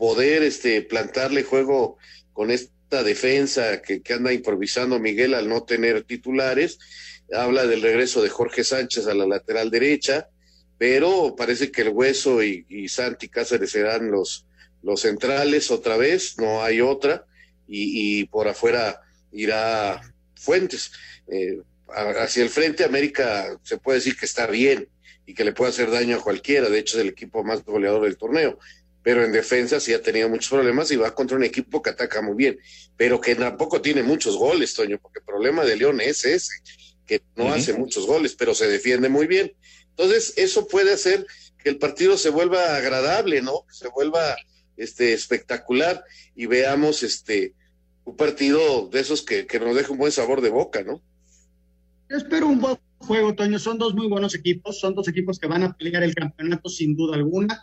poder este, plantarle juego con esta defensa que, anda improvisando Miguel al no tener titulares. Habla del regreso de Jorge Sánchez a la lateral derecha, pero parece que el Hueso y, Santi Cáceres serán los, los centrales otra vez, no hay otra, y, por afuera irá Fuentes. Eh, hacia el frente, América se puede decir que está bien y que le puede hacer daño a cualquiera, de hecho es el equipo más goleador del torneo, pero en defensa sí ha tenido muchos problemas y va contra un equipo que ataca muy bien, pero que tampoco tiene muchos goles, Toño, porque el problema de León es ese, que no hace muchos goles, pero se defiende muy bien. Entonces, eso puede hacer que el partido se vuelva agradable, ¿no? Se vuelva este espectacular y veamos este un partido de esos que, que nos deja un buen sabor de boca, ¿no? Yo espero un buen juego, Toño. Son dos muy buenos equipos, son dos equipos que van a pelear el campeonato sin duda alguna.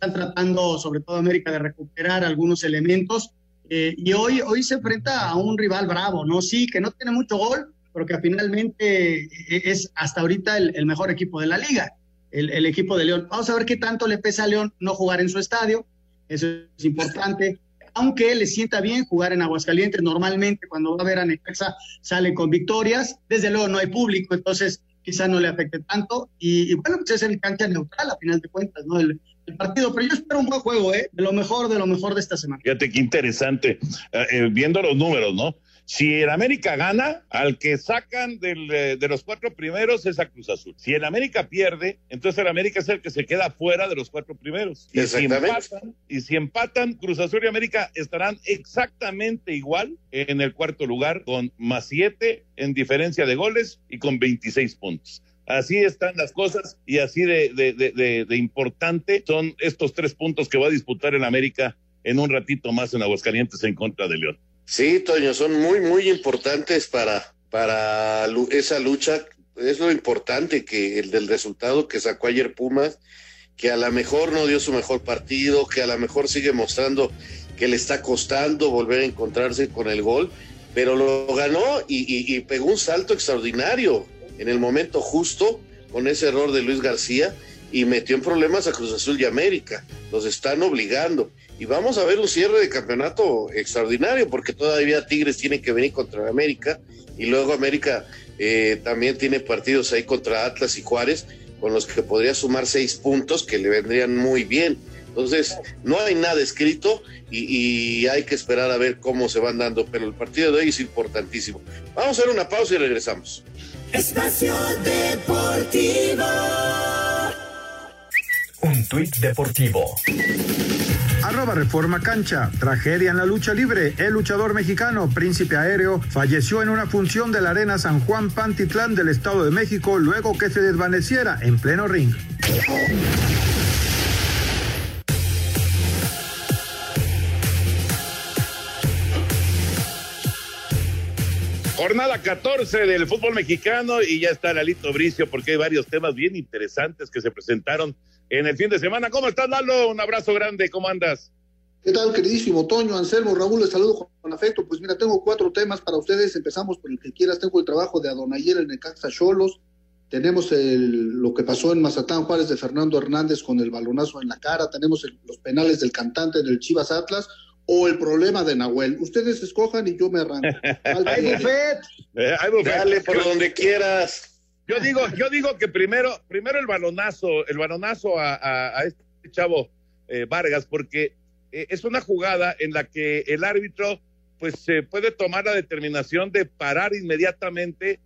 Están tratando, sobre todo América, de recuperar algunos elementos. eh, y hoy, hoy se enfrenta a un rival bravo, ¿no? Sí, que no tiene mucho gol, pero que finalmente eh, es hasta ahorita el, mejor equipo de la liga, el, equipo de León. Vamos a ver qué tanto le pesa a León no jugar en su estadio. Eso es importante aunque le sienta bien jugar en Aguascalientes, normalmente cuando va a ver a Necaxa sale con victorias, desde luego no hay público, entonces quizá no le afecte tanto, y, bueno, pues es en cancha neutral a final de cuentas, ¿no? El, el partido, pero yo espero un buen juego, ¿eh? De lo mejor, de lo mejor de esta semana. Fíjate qué interesante, eh, eh, viendo los números, ¿no? Si el América gana, al que sacan del, eh, de los cuatro primeros es a Cruz Azul. Si el América pierde, entonces el América es el que se queda fuera de los cuatro primeros. Y si empatan, y si empatan, Cruz Azul y América estarán exactamente igual en el cuarto lugar, con más siete en diferencia de goles y con 26 puntos. Así están las cosas y así de, de, de, de, de importante son estos tres puntos que va a disputar el América en un ratito más en Aguascalientes en contra de León. Sí, Toño, son muy, muy importantes para, para esa lucha. Es lo importante que el del resultado que sacó ayer Pumas, que a lo mejor no dio su mejor partido, que a lo mejor sigue mostrando que le está costando volver a encontrarse con el gol, pero lo ganó y, y- y pegó un salto extraordinario en el momento justo con ese error de Luis García y metió en problemas a Cruz Azul y América. Los están obligando. Y vamos a ver un cierre de campeonato extraordinario, porque todavía Tigres tiene que venir contra América y luego América eh, también tiene partidos ahí contra Atlas y Juárez, con los que podría sumar seis puntos que le vendrían muy bien. Entonces, no hay nada escrito y, y hay que esperar a ver cómo se van dando, pero el partido de hoy es importantísimo. Vamos a hacer una pausa y regresamos. Espacio Deportivo. Un tuit deportivo. Arroba Reforma Cancha. Tragedia en la lucha libre. El luchador mexicano Príncipe Aéreo falleció en una función de la Arena San Juan Pantitlán del Estado de México luego que se desvaneciera en pleno ring. Jornada 14 del fútbol mexicano y ya está Lalito Bricio porque hay varios temas bien interesantes que se presentaron en el fin de semana. ¿Cómo estás, Lalo? Un abrazo grande, ¿cómo andas? ¿Qué tal, queridísimo Toño, Anselmo, Raúl? Les saludo con afecto. Pues mira, tengo cuatro temas para ustedes. Empezamos por el que quieras. Tengo el trabajo de Adonayer en Necaxa Cholos. Tenemos el, lo que pasó en Mazatán Juárez de Fernando Hernández con el balonazo en la cara. Tenemos el, los penales del cantante del Chivas Atlas o el problema de Nahuel. Ustedes escojan y yo me arranco. <laughs> Hay buffet. Eh, hay buffet. Dale por donde quieras. Yo digo, yo digo que primero, primero el balonazo, el balonazo a, este chavo eh, Vargas, porque eh, es una jugada en la que el árbitro pues se puede tomar la determinación de parar inmediatamente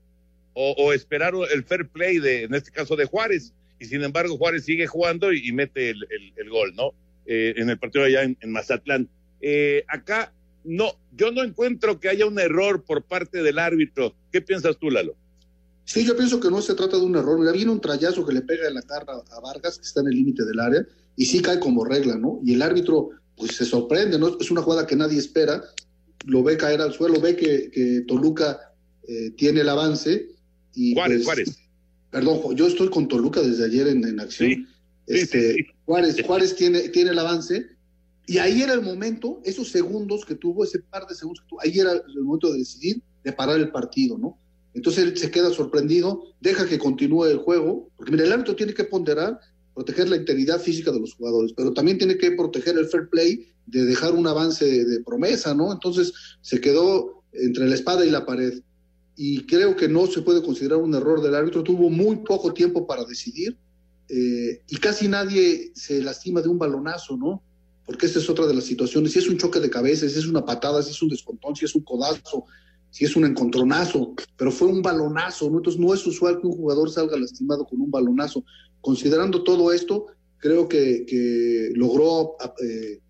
o, esperar el fair play de, en este caso de Juárez, y sin embargo Juárez sigue jugando y, mete el, gol, ¿no? Eh, en el partido allá en, en Mazatlán. Acá no, yo no encuentro que haya un error por parte del árbitro. ¿Qué piensas tú, Lalo? Sí, yo pienso que no se trata de un error. Mira, viene un trayazo que le pega en la cara a Vargas, que está en el límite del área, y sí cae como regla, ¿no? Y el árbitro, pues se sorprende, ¿no? Es una jugada que nadie espera, lo ve caer al suelo, ve que, que Toluca eh, tiene el avance. Y Juárez, pues, Juárez. Perdón, yo estoy con Toluca desde ayer en, en acción. Sí, este, sí, sí. Juárez, Juárez tiene, tiene el avance. Y ahí era el momento, esos segundos que tuvo, ese par de segundos que tuvo, ahí era el momento de decidir, de parar el partido, ¿no? Entonces él se queda sorprendido, deja que continúe el juego, porque el árbitro tiene que ponderar, proteger la integridad física de los jugadores, pero también tiene que proteger el fair play de dejar un avance de, promesa, ¿no? Entonces se quedó entre la espada y la pared. Y creo que no se puede considerar un error del árbitro, tuvo muy poco tiempo para decidir eh, y casi nadie se lastima de un balonazo, ¿no? Porque esta es otra de las situaciones. Si es un choque de cabeza, si es una patada, si es un descontón, si es un codazo, si es un encontronazo, pero fue un balonazo, ¿no? Entonces no es usual que un jugador salga lastimado con un balonazo. Considerando todo esto, creo que, logró eh,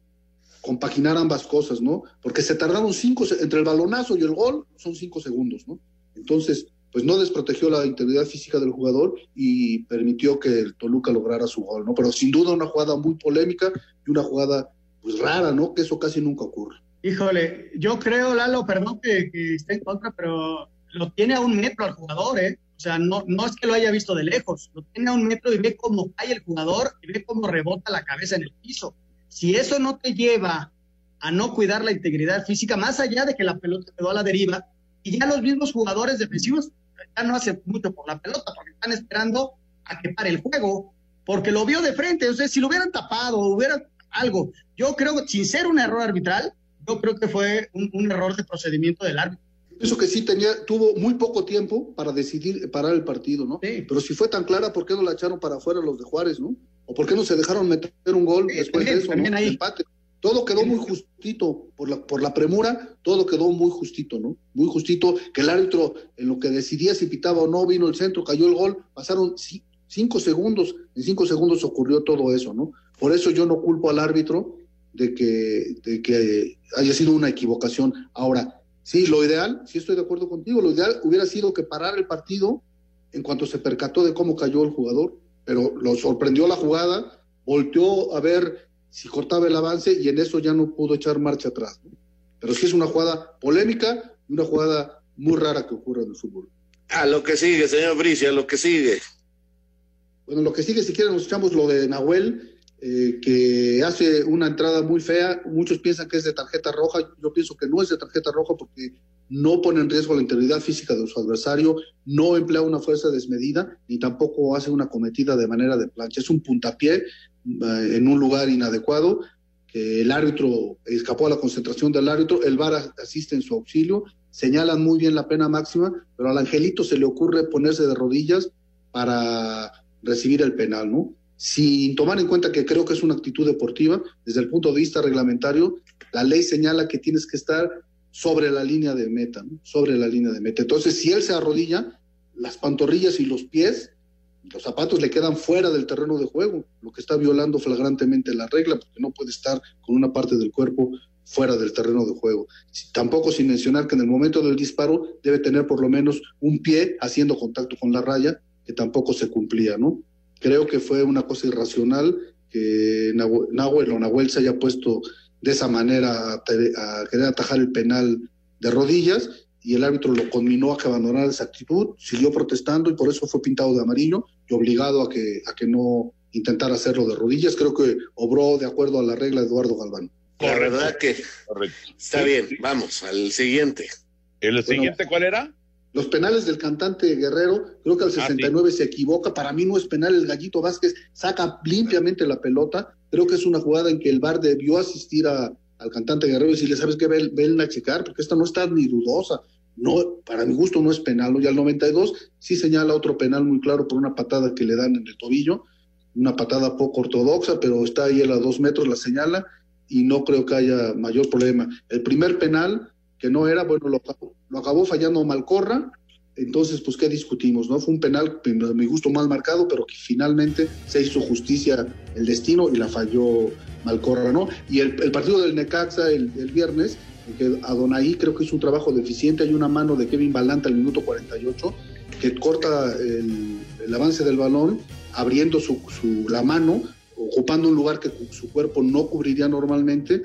compaginar ambas cosas, ¿no? Porque se tardaron cinco, entre el balonazo y el gol, son cinco segundos, ¿no? Entonces, pues no desprotegió la integridad física del jugador y permitió que el Toluca lograra su gol, ¿no? Pero sin duda una jugada muy polémica y una jugada, pues rara, ¿no? Que eso casi nunca ocurre. Híjole, yo creo, Lalo, perdón que, que esté en contra, pero lo tiene a un metro al jugador, ¿eh? O sea, no, no es que lo haya visto de lejos, lo tiene a un metro y ve cómo cae el jugador y ve cómo rebota la cabeza en el piso. Si eso no te lleva a no cuidar la integridad física, más allá de que la pelota quedó a la deriva, y ya los mismos jugadores defensivos ya no hacen mucho por la pelota, porque están esperando a que pare el juego, porque lo vio de frente, o sea, si lo hubieran tapado, hubiera algo, yo creo que sin ser un error arbitral, yo creo que fue un, un error de procedimiento del árbitro. Pienso que sí tenía, tuvo muy poco tiempo para decidir parar el partido, ¿no? Sí. Pero si fue tan clara, ¿por qué no la echaron para afuera los de Juárez, no? ¿O por qué no se dejaron meter un gol Sí, después también, de eso, también ¿no? ahí. Empate. Todo quedó muy justito, por la, por la premura, todo quedó muy justito, ¿no? Muy justito, que el árbitro, en lo que decidía si pitaba o no, vino el centro, cayó el gol, pasaron ci- cinco segundos, en cinco segundos ocurrió todo eso, ¿no? Por eso yo no culpo al árbitro de que, de que haya sido una equivocación. Ahora, sí, lo ideal, sí estoy de acuerdo contigo, lo ideal hubiera sido que parara el partido en cuanto se percató de cómo cayó el jugador, pero lo sorprendió la jugada, volteó a ver si cortaba el avance y en eso ya no pudo echar marcha atrás. ¿no? Pero sí es una jugada polémica y una jugada muy rara que ocurre en el fútbol. A lo que sigue, señor Bricia, a lo que sigue. Bueno, lo que sigue, si quieren, nos echamos lo de Nahuel, eh, que hace una entrada muy fea. Muchos piensan que es de tarjeta roja. Yo pienso que no es de tarjeta roja porque no pone en riesgo la integridad física de su adversario, no emplea una fuerza desmedida ni tampoco hace una cometida de manera de plancha. Es un puntapié eh, en un lugar inadecuado el árbitro escapó a la concentración del árbitro, el VAR asiste en su auxilio, señalan muy bien la pena máxima, pero al Angelito se le ocurre ponerse de rodillas para recibir el penal, ¿no? Sin tomar en cuenta que creo que es una actitud deportiva, desde el punto de vista reglamentario, la ley señala que tienes que estar sobre la línea de meta, ¿no? sobre la línea de meta. Entonces, si él se arrodilla, las pantorrillas y los pies, los zapatos le quedan fuera del terreno de juego, lo que está violando flagrantemente la regla, porque no puede estar con una parte del cuerpo fuera del terreno de juego. Tampoco sin mencionar que en el momento del disparo debe tener por lo menos un pie haciendo contacto con la raya, que tampoco se cumplía, ¿no? Creo que fue una cosa irracional que Nahuel o Nahuel se haya puesto de esa manera a, querer atajar el penal de rodillas y el árbitro lo conminó a que abandonara esa actitud, siguió protestando y por eso fue pintado de amarillo y obligado a que, a que no intentara hacerlo de rodillas. Creo que obró de acuerdo a la regla de Eduardo Galván. La verdad que está bien, vamos al siguiente. ¿El siguiente cuál era? Los penales del cantante Guerrero, creo que al 69 ah, se equivoca, para mí no es penal, el Gallito Vázquez saca limpiamente la pelota, creo que es una jugada en que el VAR debió asistir a, al cantante Guerrero y decirle, ¿sabes qué? Ven, a checar, porque esta no está ni dudosa, no, para mi gusto no es penal, y al 92 sí señala otro penal muy claro por una patada que le dan en el tobillo, una patada poco ortodoxa, pero está ahí a los dos metros, la señala, y no creo que haya mayor problema. El primer penal, que no era, bueno, lo lo acabó fallando Malcorra, entonces, pues, ¿qué discutimos? no Fue un penal, a mi gusto, mal marcado, pero que finalmente se hizo justicia el destino y la falló Malcorra, ¿no? Y el, partido del Necaxa el, viernes, que Adonai creo que es un trabajo deficiente, hay una mano de Kevin Balanta al minuto 48 que corta el, avance del balón, abriendo su, su, la mano, ocupando un lugar que su cuerpo no cubriría normalmente.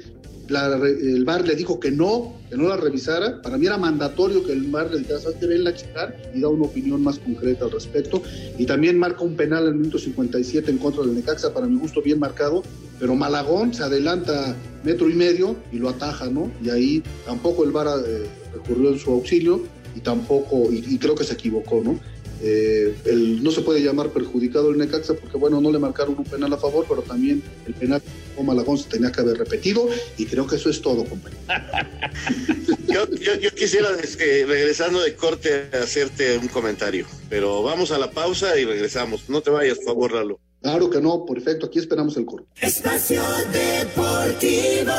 El VAR le dijo que no, que no la revisara. Para mí era mandatorio que el VAR le dijera, ¿sabes qué? Ven a checar y da una opinión más concreta al respecto. Y también marca un penal en el minuto 57 en contra del Necaxa, para mi gusto bien marcado, pero Malagón se adelanta metro y medio y lo ataja, ¿no? Y ahí tampoco el VAR eh, recurrió en su auxilio y tampoco, y creo que se equivocó, ¿no? Eh, el, no se puede llamar perjudicado el Necaxa porque, bueno, no le marcaron un penal a favor, pero también el penal con Malagón se tenía que haber repetido y creo que eso es todo, compañero. <laughs> yo, yo, quisiera, eh, regresando de corte, hacerte un comentario, pero vamos a la pausa y regresamos. No te vayas, por favor, Lalo. Claro que no, perfecto, aquí esperamos el corte. Espacio Deportivo.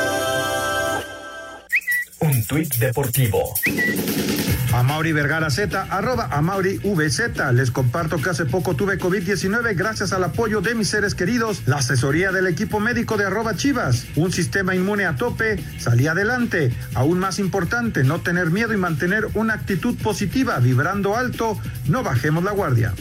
Un tuit deportivo. A Mauri Vergara Z, arroba a Mauri VZ. Les comparto que hace poco tuve COVID-19 gracias al apoyo de mis seres queridos, la asesoría del equipo médico de arroba Chivas, un sistema inmune a tope, salí adelante. Aún más importante, no tener miedo y mantener una actitud positiva, vibrando alto, no bajemos la guardia.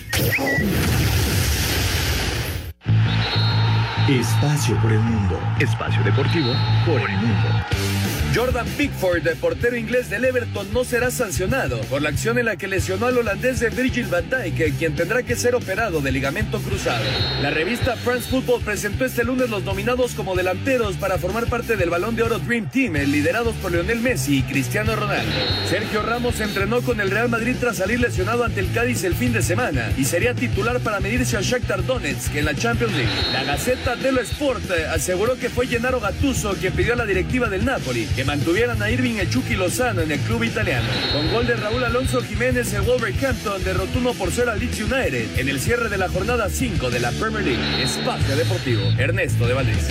Espacio por el mundo. Espacio deportivo por el mundo. Jordan Pickford, el portero inglés del Everton, no será sancionado por la acción en la que lesionó al holandés de Virgil van Dijk, quien tendrá que ser operado de ligamento cruzado. La revista France Football presentó este lunes los nominados como delanteros para formar parte del Balón de Oro Dream Team, liderados por Lionel Messi y Cristiano Ronaldo. Sergio Ramos entrenó con el Real Madrid tras salir lesionado ante el Cádiz el fin de semana y sería titular para medirse a Shakhtar Donetsk en la Champions League. La Gaceta dello Sport aseguró que fue Gennaro Gattuso quien pidió a la directiva del Napoli que mantuvieran a Irving el Chucky Lozano en el club italiano. Con gol de Raúl Alonso Jiménez, el Wolverhampton derrotó 1 por 0 al Leeds United en el cierre de la jornada 5 de la Premier League. Espacio Deportivo, Ernesto de Valdés.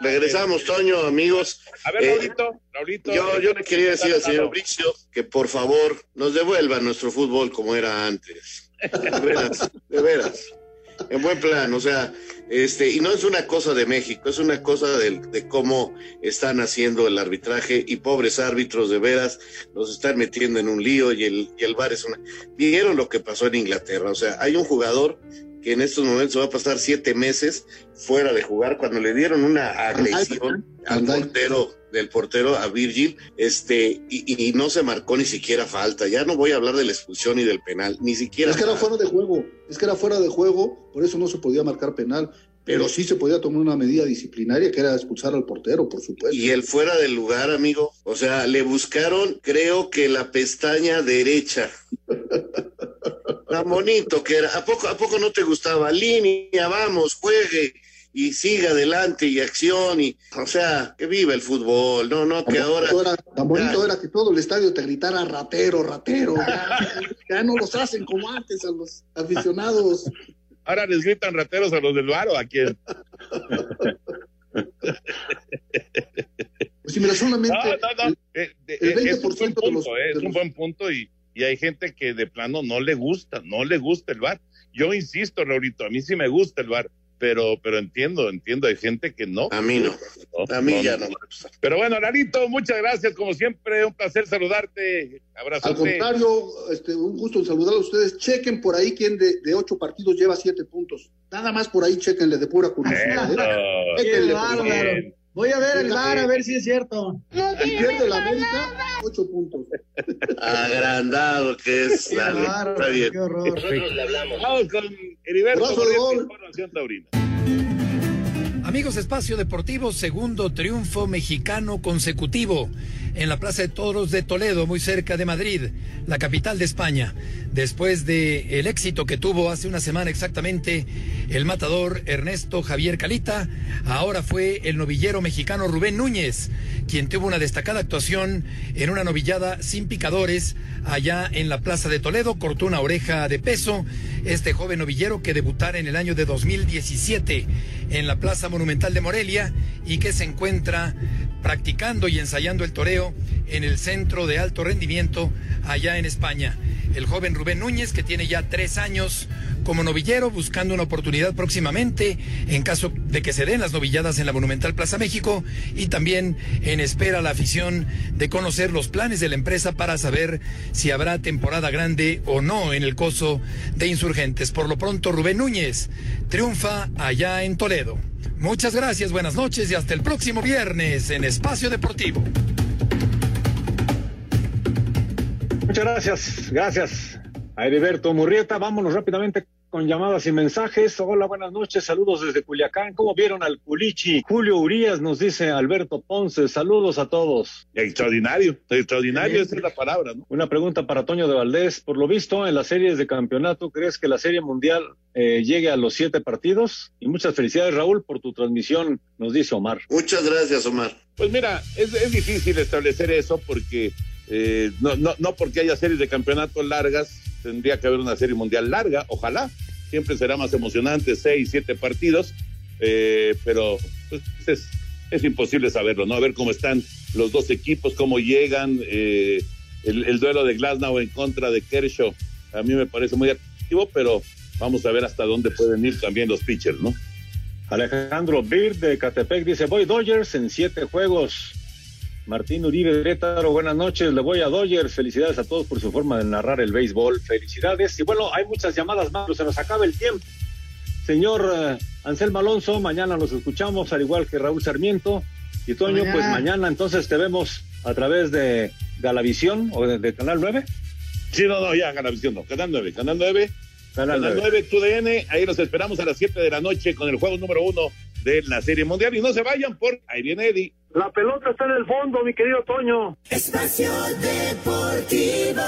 Regresamos, Toño, amigos. A ver, eh, Raulito, Yo, yo le quería decir al señor Bricio que por favor nos devuelva nuestro fútbol como era antes. De veras, de veras. En buen plan, o sea, este, y no es una cosa de México, es una cosa de, de, cómo están haciendo el arbitraje y pobres árbitros de veras los están metiendo en un lío y el, y el bar es una... Vieron lo que pasó en Inglaterra, o sea, hay un jugador que en estos momentos va a pasar siete meses fuera de jugar cuando le dieron una agresión al portero del portero a Virgil, este, y, no se marcó ni siquiera falta. Ya no voy a hablar de la expulsión y del penal, ni siquiera. Es que era fuera de juego, es que era fuera de juego, por eso no se podía marcar penal. Pero sí se podía tomar una medida disciplinaria que era expulsar al portero, por supuesto. Y el fuera del lugar, amigo. O sea, le buscaron, creo que la pestaña derecha. <laughs> Tan bonito que era. ¿A poco, ¿A poco no te gustaba? Línea, vamos, juegue y siga adelante y acción y o sea que viva el fútbol no no que ahora tan bonito era que todo el estadio te gritara ratero ratero. Ya, no los hacen como antes a los aficionados. Ahora les gritan rateros a los del bar o a quién pues si mira solamente no, no, no. El, 20% eh, es un buen punto, eh, es un buen punto y y hay gente que de plano no le gusta, no le gusta el bar. Yo insisto, Raulito, a mí sí me gusta el bar, pero, pero entiendo, entiendo, hay gente que no. A mí no. a mí ya no. Pero bueno, Larito, muchas gracias, como siempre, un placer saludarte. Abrazo. Al contrario, este, un gusto en saludar a ustedes. Chequen por ahí quién de, de ocho partidos lleva siete puntos. Nada más por ahí, chequenle de pura curiosidad. ¿eh? Qué bárbaro. Voy a ver el bar a ver si es cierto. Pierde la América, ocho puntos. Agrandado que es. Qué dale, está bien. qué horror. Vamos con Heriberto Abrazo de con información taurina. Amigos Espacio Deportivo, segundo triunfo mexicano consecutivo en la Plaza de Toros de Toledo, muy cerca de Madrid, la capital de España. Después de el éxito que tuvo hace una semana exactamente el matador Ernesto Javier Calita, ahora fue el novillero mexicano Rubén Núñez, quien tuvo una destacada actuación en una novillada sin picadores allá en la Plaza de Toledo, cortó una oreja de peso. Este joven novillero que debutara en el año de 2017 en la Plaza Monumental de Morelia y que se encuentra practicando y ensayando el toreo en el centro de alto rendimiento allá en España. El joven Rubén Núñez, que tiene ya tres años como novillero, buscando una oportunidad próximamente en caso de que se den las novilladas en la Monumental Plaza México y también en espera la afición de conocer los planes de la empresa para saber si habrá temporada grande o no en el coso de insurgentes. Por lo pronto, Rubén Núñez triunfa allá en Toledo. Muchas gracias, buenas noches y hasta el próximo viernes en Espacio Deportivo. Muchas gracias, gracias a Heriberto Murrieta. Vámonos rápidamente con llamadas y mensajes. Hola, buenas noches, saludos desde Culiacán. ¿Cómo vieron al Culichi? Julio Urias nos dice Alberto Ponce, saludos a todos. Extraordinario, extraordinario, esa es la palabra, ¿no? Una pregunta para Toño de Valdés. Por lo visto, en las series de campeonato, ¿crees que la serie mundial eh, llegue a los siete partidos? Y muchas felicidades, Raúl, por tu transmisión, nos dice Omar. Muchas gracias, Omar. Pues mira, es, es difícil establecer eso porque eh, no, no, no porque haya series de campeonato largas, tendría que haber una serie mundial larga, ojalá. Siempre será más emocionante, seis, siete partidos, eh, pero pues, es, es imposible saberlo, ¿no? A ver cómo están los dos equipos, cómo llegan, eh, el, el duelo de Glasnow en contra de Kershaw, a mí me parece muy atractivo, pero vamos a ver hasta dónde pueden ir también los pitchers, ¿no? Alejandro Bird de Catepec dice, voy Dodgers en siete juegos. Martín Uribe Grétaro, buenas noches, le voy a Dodgers, felicidades a todos por su forma de narrar el béisbol, felicidades. Y bueno, hay muchas llamadas más, pero se nos acaba el tiempo. Señor eh, Anselmo Alonso, mañana nos escuchamos, al igual que Raúl Sarmiento. Y Toño, Mañana. pues mañana entonces te vemos a través de Galavisión o de, de Canal 9. Sí, no, no, ya, Canavisión, no, Canal 9, Canal 9, Canal Canal 9. 9, TUDN, ahí los esperamos a las 7 de la noche con el juego número uno de la Serie Mundial. Y no se vayan por, ahí viene Eddie. La pelota está en el fondo, mi querido Toño. Espacio Deportivo.